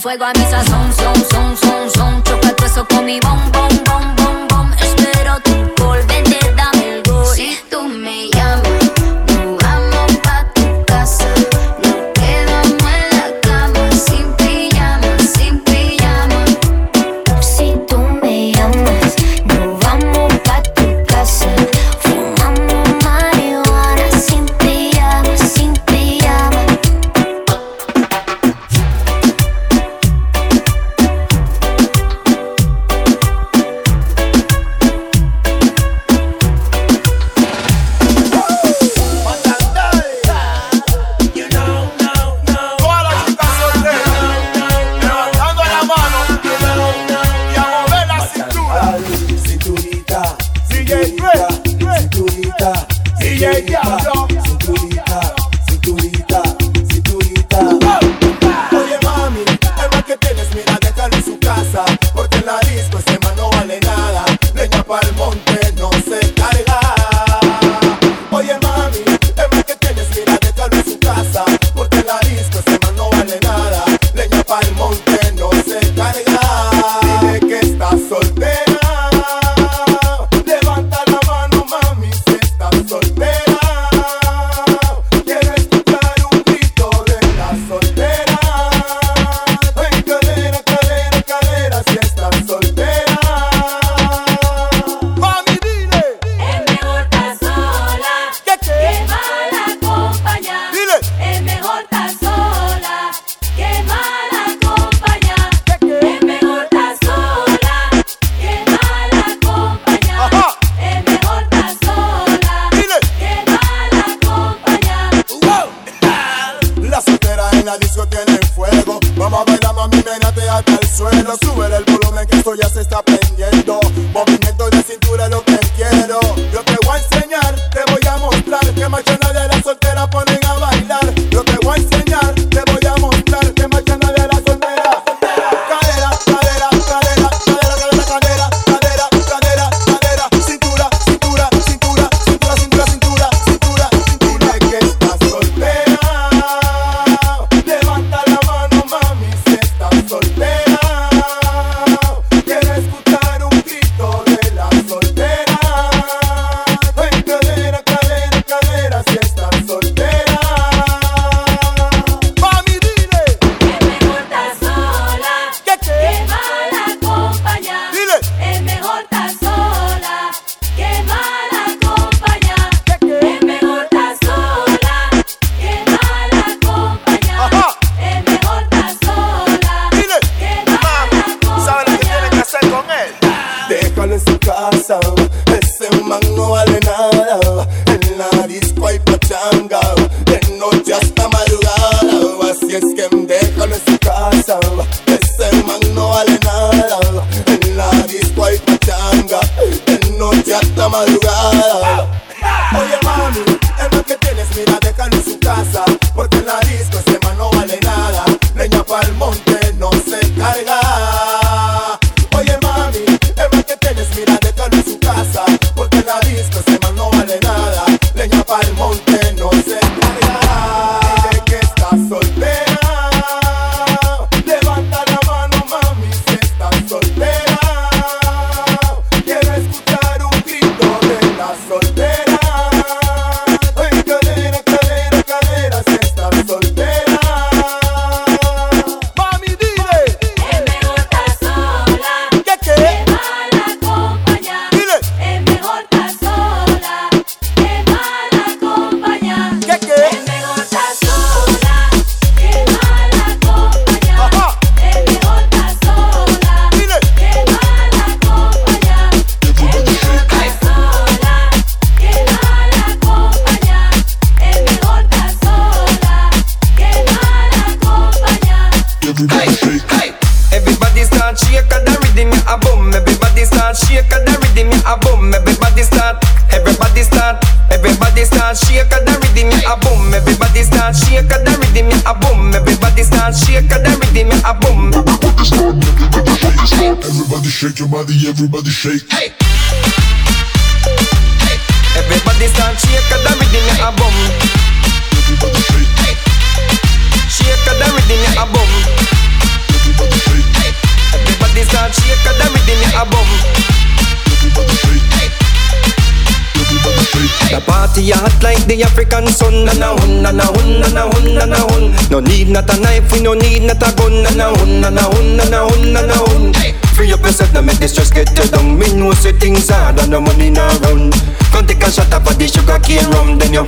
fuego a mi sazón, son, son, son, son. Choca eso con mi bombón. Your body, everybody shake. Everybody start shake and the rhythm ya a boom. Everybody shake. Hey. Shake and the rhythm ya a boom. Everybody shake. Hey. Everybody start shake and the rhythm ya a boom. Everybody shake. Everybody shake. The party hot like the African sun Na na hun, na na hun, na na hun, na na hun No need not a knife, we no need not a gun Na na hun, na na hun, na na hun, na na hun Free up yourself, now make the stress get you down Me know say things hard and the money not run Come take a shot up of the sugar cane rum Then you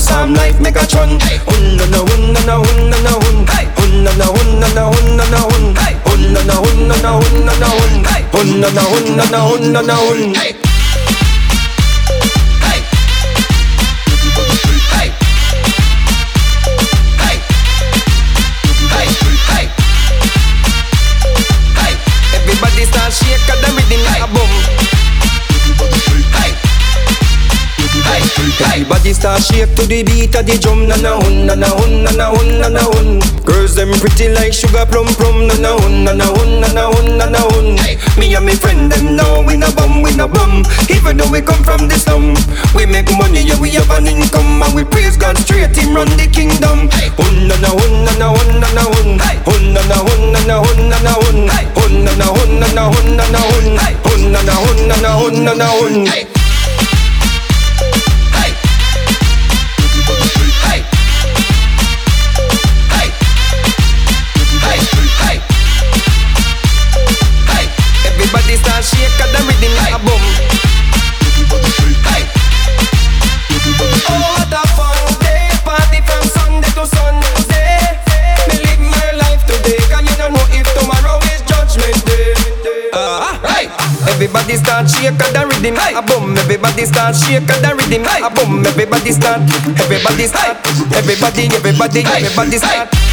some life make a chun Hun, na na hun, na na hun, na na hun Hun, na na hun, na na hun, na na hun Hun, na na hun, na na hun, na na hun Hun, na na hun, na na hun, na na hun Everybody start shake to the beat of the drum Na na hun, na na hun, na na hun, na na hun Girls them pretty like sugar plum plum Na na hun, na na hun, na na hun, na na hun Me and me friend them now we no bum, we no bum Even though we come from the slum We make money, yeah we have an income And we praise God straight, him run the kingdom Hun, na na hun, na na hun, na na hun Hun, na na hun, na na hun, na na hun Hun, na na hun, na na hun, na na hun Hun, na na hun, na na hun, na na hun Everybody start shake and the rhythm. A boom Everybody start Everybody start Everybody, everybody, everybody start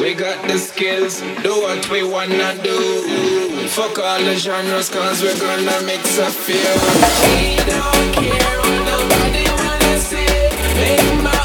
We got the skills, do what we wanna do. Fuck all the genres, cause we're gonna mix a few. We don't care what nobody wanna say. Make my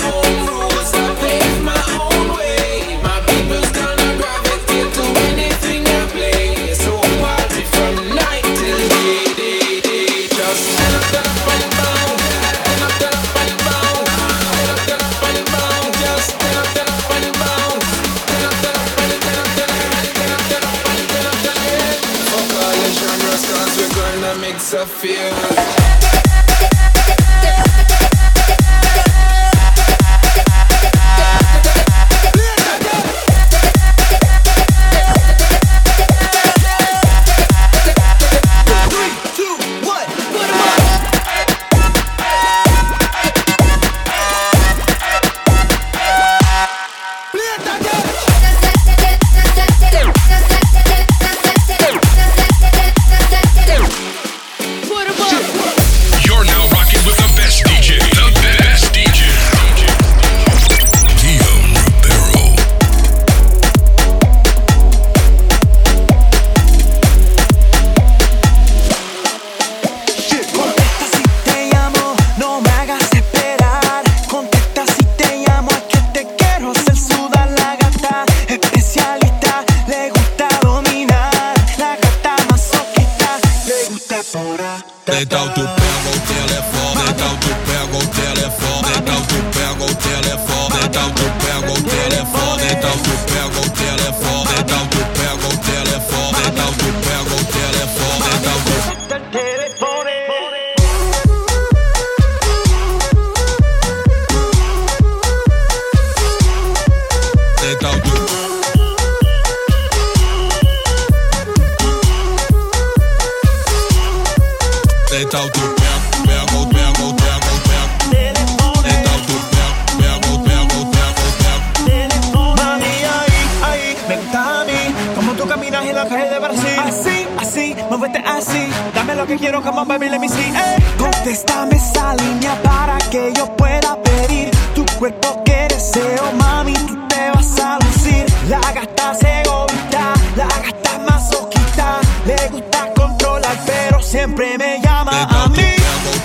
Como en la calle de Brasil. Así, así, muévete así. Dame lo que quiero, come on baby, let me see. Ey. Contéstame esa línea para que yo pueda pedir. Tu cuerpo que deseo, mami, tú te vas a lucir. La gata se egoísta, la gata masoquista. Le gusta controlar, pero siempre me llama a mí.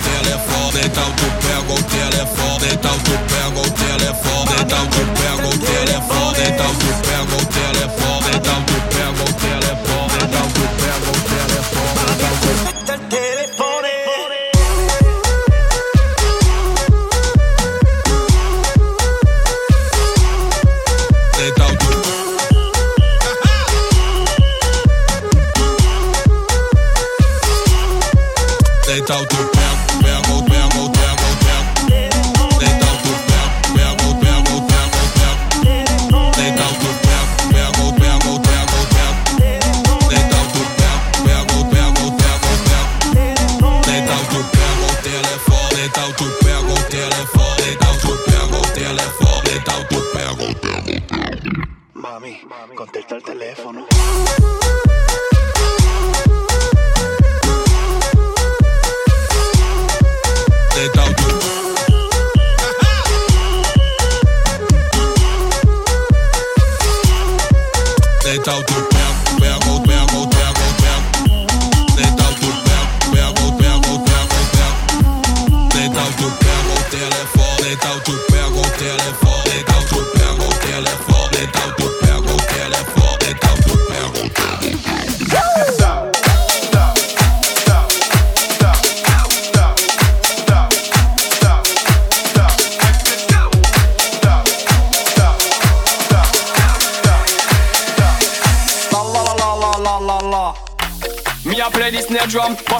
telefone, então tu pega o telefone, então tu pega o telefone, então tu pega o telefone, então tu pega o telefone, out your belt, belt, Mami, contesta el teléfono.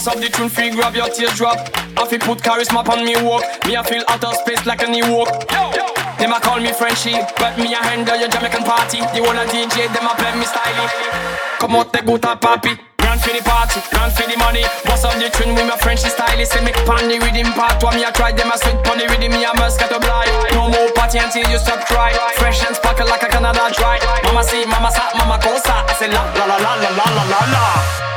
Up the tune, free grab your teardrop. I feel put charisma on me walk. Me a feel out of space like a new walk. Them a call me Frenchie, but me a handle your Jamaican party. The one a DJ, them a play me styling. Come out the good and papi. Grand for the party, grand for the money. Bust up the tune with my Frenchy stylist. Say make pan the rhythm part. What me a try, them a sweet pon the rhythm. Me a must get a blind. No more party until you stop cry. Fresh and sparkle like a Canada dry. Mama see, mama sa, mama cosa. I say la la la la la la la la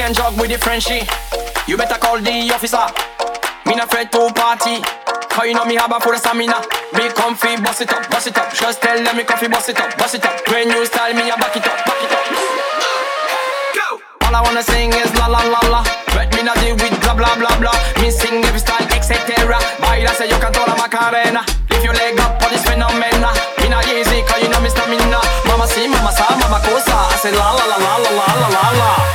and jog with the Frenchie. You better call the officer. Me not afraid to party. Cause you know me have a full stamina. Be comfy, bust it up, bust it up. Just tell them me comfy, bust it up, bust it up. Brand new style, me a back it up, back it up. All I wanna sing is la la la la. But me not deal with blah blah blah blah. Me sing every style, etc. Baila se yo canto la macarena. Lift your leg up for this phenomena. Me not easy, cause you know me stamina. Mama si, mama sa, mama cosa. I say la la la la la la la la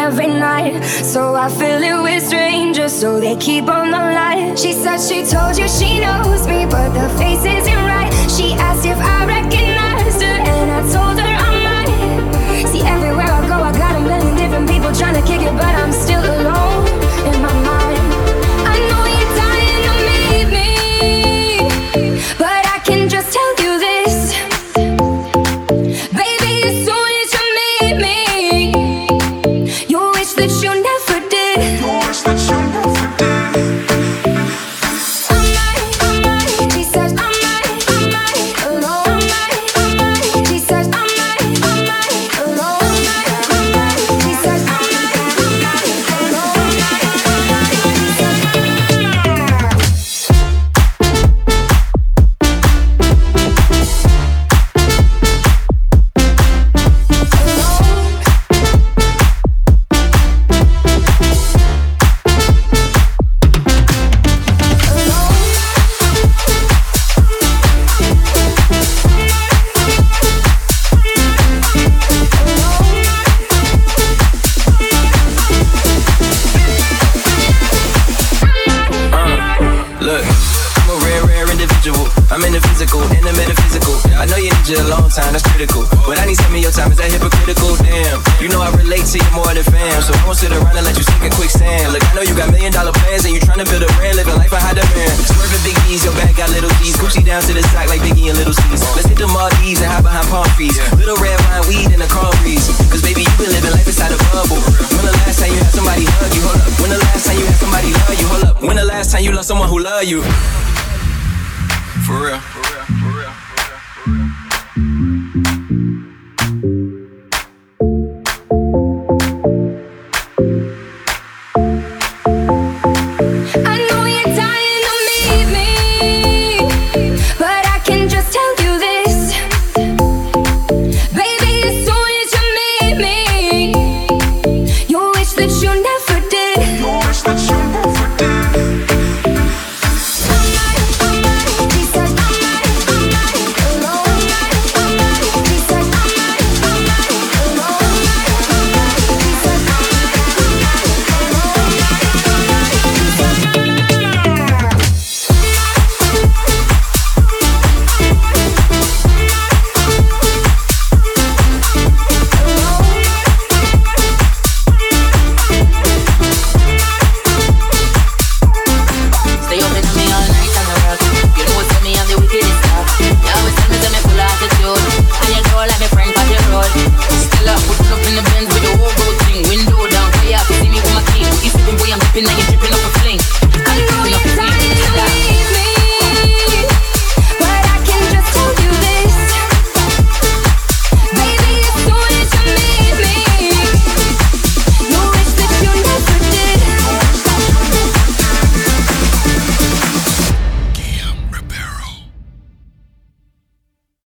every night. So I fill it with strangers, so they keep on the line. She said she told you she knows me, but the face isn't right. She asked if I recognized her, and I told her I might. See, everywhere I go, I got a million different people trying to kick it, but I'm still.